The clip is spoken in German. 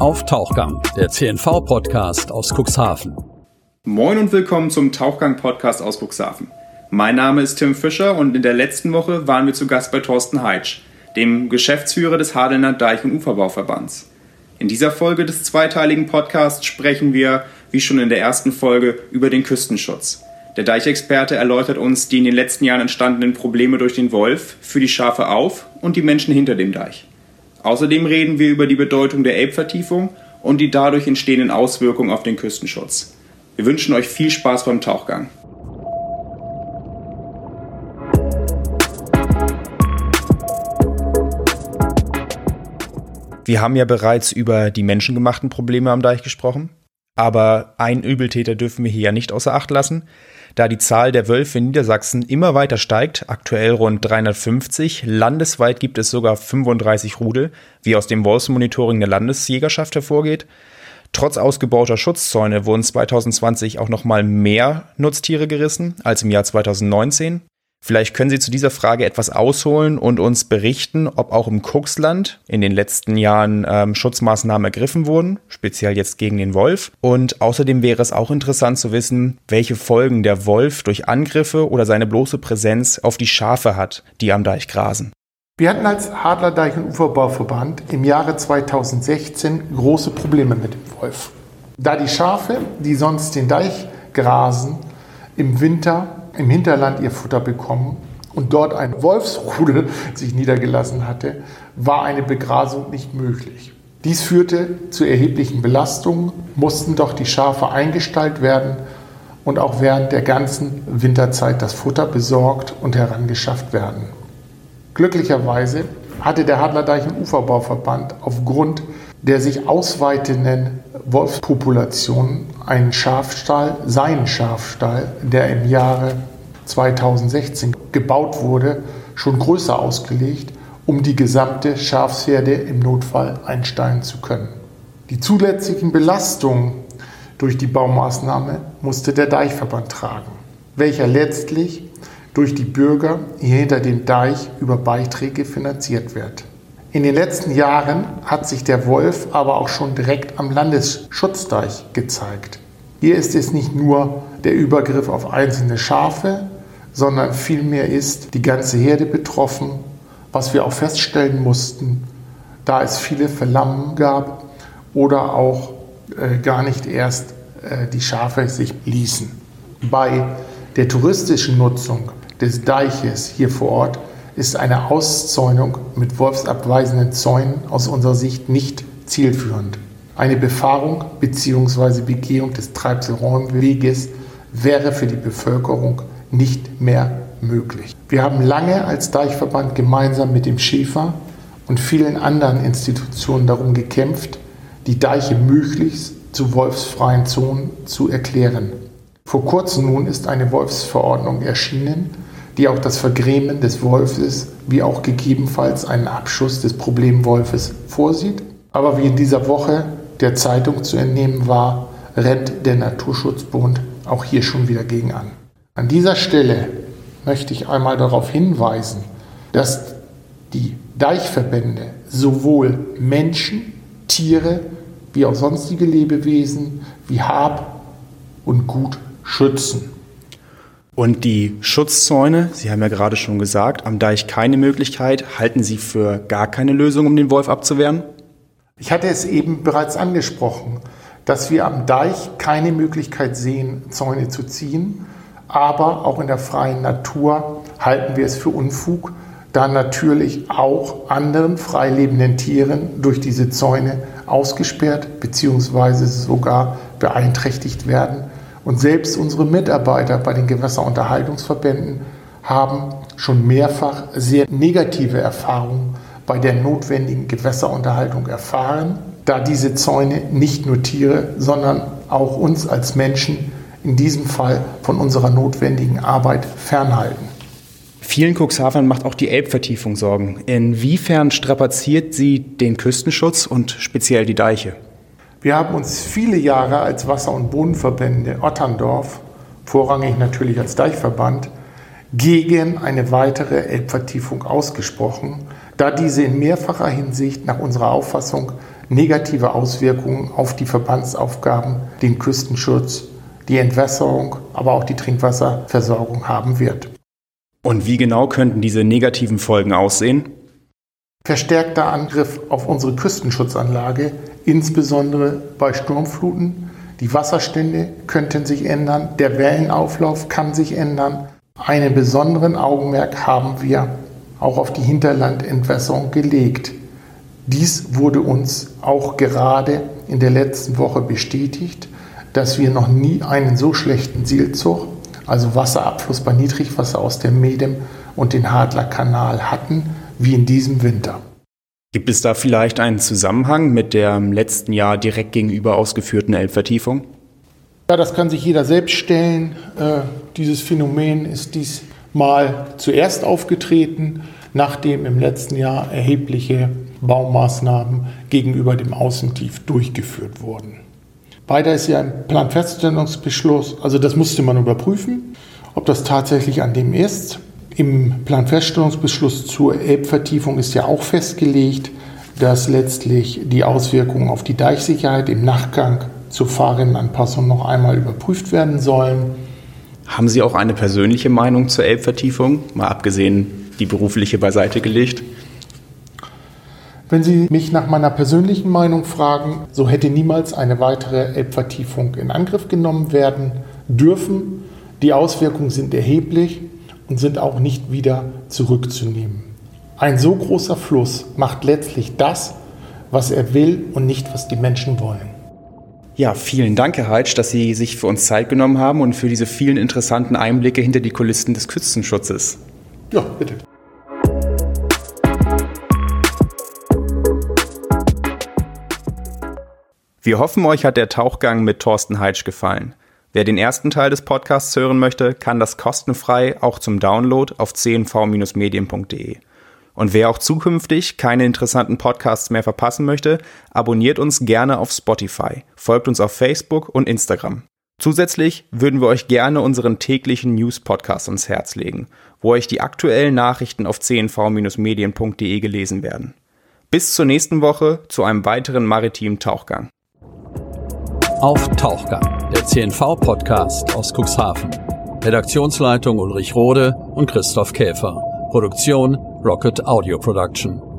auf Tauchgang, der CNV-Podcast aus Cuxhaven. Moin und willkommen zum Tauchgang-Podcast aus Cuxhaven. Mein Name ist Tim Fischer und in der letzten Woche waren wir zu Gast bei Thorsten Heitsch, dem Geschäftsführer des Hadelner Deich- und Uferbauverbands. In dieser Folge des zweiteiligen Podcasts sprechen wir, wie schon in der ersten Folge, über den Küstenschutz. Der Deichexperte erläutert uns die in den letzten Jahren entstandenen Probleme durch den Wolf, für die Schafe auf und die Menschen hinter dem Deich. Außerdem reden wir über die Bedeutung der Elbvertiefung und die dadurch entstehenden Auswirkungen auf den Küstenschutz. Wir wünschen euch viel Spaß beim Tauchgang. Wir haben ja bereits über die menschengemachten Probleme am Deich gesprochen. Aber ein Übeltäter dürfen wir hier ja nicht außer Acht lassen, da die Zahl der Wölfe in Niedersachsen immer weiter steigt, aktuell rund 350, landesweit gibt es sogar 35 Rudel, wie aus dem Wolfsmonitoring der Landesjägerschaft hervorgeht. Trotz ausgebauter Schutzzäune wurden 2020 auch noch mal mehr Nutztiere gerissen als im Jahr 2019. Vielleicht können Sie zu dieser Frage etwas ausholen und uns berichten, ob auch im Kuxland in den letzten Jahren ähm, Schutzmaßnahmen ergriffen wurden, speziell jetzt gegen den Wolf. Und außerdem wäre es auch interessant zu wissen, welche Folgen der Wolf durch Angriffe oder seine bloße Präsenz auf die Schafe hat, die am Deich grasen. Wir hatten als Hadler Deich- und Uferbauverband im Jahre 2016 große Probleme mit dem Wolf. Da die Schafe, die sonst den Deich grasen, im Winter im Hinterland ihr Futter bekommen und dort ein Wolfsrudel sich niedergelassen hatte, war eine Begrasung nicht möglich. Dies führte zu erheblichen Belastungen, mussten doch die Schafe eingestallt werden und auch während der ganzen Winterzeit das Futter besorgt und herangeschafft werden. Glücklicherweise hatte der Hadlerdeich- und Uferbauverband aufgrund der sich ausweitenden Wolfspopulation einen Schafstall, seinen Schafstall, der im Jahre 2016 gebaut wurde, schon größer ausgelegt, um die gesamte Schafsherde im Notfall einsteigen zu können. Die zusätzlichen Belastungen durch die Baumaßnahme musste der Deichverband tragen, welcher letztlich durch die Bürger hinter dem Deich über Beiträge finanziert wird. In den letzten Jahren hat sich der Wolf aber auch schon direkt am Landesschutzdeich gezeigt. Hier ist es nicht nur der Übergriff auf einzelne Schafe, sondern vielmehr ist die ganze Herde betroffen, was wir auch feststellen mussten, da es viele Verlammen gab oder auch äh, gar nicht erst äh, die Schafe sich ließen. Bei der touristischen Nutzung des Deiches hier vor Ort ist eine Auszäunung mit wolfsabweisenden Zäunen aus unserer Sicht nicht zielführend. Eine Befahrung bzw. Begehung des Treibselräumweges wäre für die Bevölkerung nicht mehr möglich. Wir haben lange als Deichverband gemeinsam mit dem Schäfer und vielen anderen Institutionen darum gekämpft, die Deiche möglichst zu wolfsfreien Zonen zu erklären. Vor kurzem nun ist eine Wolfsverordnung erschienen, die auch das Vergrämen des Wolfes wie auch gegebenenfalls einen Abschuss des Problemwolfes vorsieht. Aber wie in dieser Woche der Zeitung zu entnehmen war, rennt der Naturschutzbund auch hier schon wieder gegen an. An dieser Stelle möchte ich einmal darauf hinweisen, dass die Deichverbände sowohl Menschen, Tiere wie auch sonstige Lebewesen wie Hab und Gut schützen. Und die Schutzzäune, Sie haben ja gerade schon gesagt, am Deich keine Möglichkeit. Halten Sie für gar keine Lösung, um den Wolf abzuwehren? Ich hatte es eben bereits angesprochen, dass wir am Deich keine Möglichkeit sehen, Zäune zu ziehen. Aber auch in der freien Natur halten wir es für Unfug, da natürlich auch anderen freilebenden Tieren durch diese Zäune ausgesperrt bzw. sogar beeinträchtigt werden und selbst unsere Mitarbeiter bei den Gewässerunterhaltungsverbänden haben schon mehrfach sehr negative Erfahrungen bei der notwendigen Gewässerunterhaltung erfahren, da diese Zäune nicht nur Tiere, sondern auch uns als Menschen in diesem Fall von unserer notwendigen Arbeit fernhalten. Vielen Cuxhavern macht auch die Elbvertiefung Sorgen. Inwiefern strapaziert sie den Küstenschutz und speziell die Deiche? Wir haben uns viele Jahre als Wasser- und Bodenverbände Otterndorf, vorrangig natürlich als Deichverband, gegen eine weitere Elbvertiefung ausgesprochen, da diese in mehrfacher Hinsicht nach unserer Auffassung negative Auswirkungen auf die Verbandsaufgaben, den Küstenschutz, die Entwässerung, aber auch die Trinkwasserversorgung haben wird. Und wie genau könnten diese negativen Folgen aussehen? Verstärkter Angriff auf unsere Küstenschutzanlage, insbesondere bei Sturmfluten. Die Wasserstände könnten sich ändern, der Wellenauflauf kann sich ändern. Einen besonderen Augenmerk haben wir auch auf die Hinterlandentwässerung gelegt. Dies wurde uns auch gerade in der letzten Woche bestätigt, dass wir noch nie einen so schlechten Seelzug, also Wasserabfluss bei Niedrigwasser aus dem Medem und den Hadlerkanal hatten, wie in diesem Winter. Gibt es da vielleicht einen Zusammenhang mit der im letzten Jahr direkt gegenüber ausgeführten Elbvertiefung? Ja, das kann sich jeder selbst stellen. Äh, dieses Phänomen ist diesmal zuerst aufgetreten, nachdem im letzten Jahr erhebliche Baumaßnahmen gegenüber dem Außentief durchgeführt wurden. Weiter ist ja ein Planfeststellungsbeschluss, also das musste man überprüfen, ob das tatsächlich an dem ist. Im Planfeststellungsbeschluss zur Elbvertiefung ist ja auch festgelegt, dass letztlich die Auswirkungen auf die Deichsicherheit im Nachgang zur Fahrrinnenanpassung noch einmal überprüft werden sollen. Haben Sie auch eine persönliche Meinung zur Elbvertiefung, mal abgesehen die berufliche beiseite gelegt? Wenn Sie mich nach meiner persönlichen Meinung fragen, so hätte niemals eine weitere Elbvertiefung in Angriff genommen werden dürfen. Die Auswirkungen sind erheblich und sind auch nicht wieder zurückzunehmen. Ein so großer Fluss macht letztlich das, was er will und nicht, was die Menschen wollen. Ja, vielen Dank, Herr Heitsch, dass Sie sich für uns Zeit genommen haben und für diese vielen interessanten Einblicke hinter die Kulissen des Küstenschutzes. Ja, bitte. Wir hoffen, euch hat der Tauchgang mit Thorsten Heitsch gefallen. Wer den ersten Teil des Podcasts hören möchte, kann das kostenfrei auch zum Download auf cnv-medien.de. Und wer auch zukünftig keine interessanten Podcasts mehr verpassen möchte, abonniert uns gerne auf Spotify, folgt uns auf Facebook und Instagram. Zusätzlich würden wir euch gerne unseren täglichen News-Podcast ans Herz legen, wo euch die aktuellen Nachrichten auf cnv-medien.de gelesen werden. Bis zur nächsten Woche zu einem weiteren maritimen Tauchgang auf Tauchgang, der CNV-Podcast aus Cuxhaven. Redaktionsleitung Ulrich Rode und Christoph Käfer. Produktion Rocket Audio Production.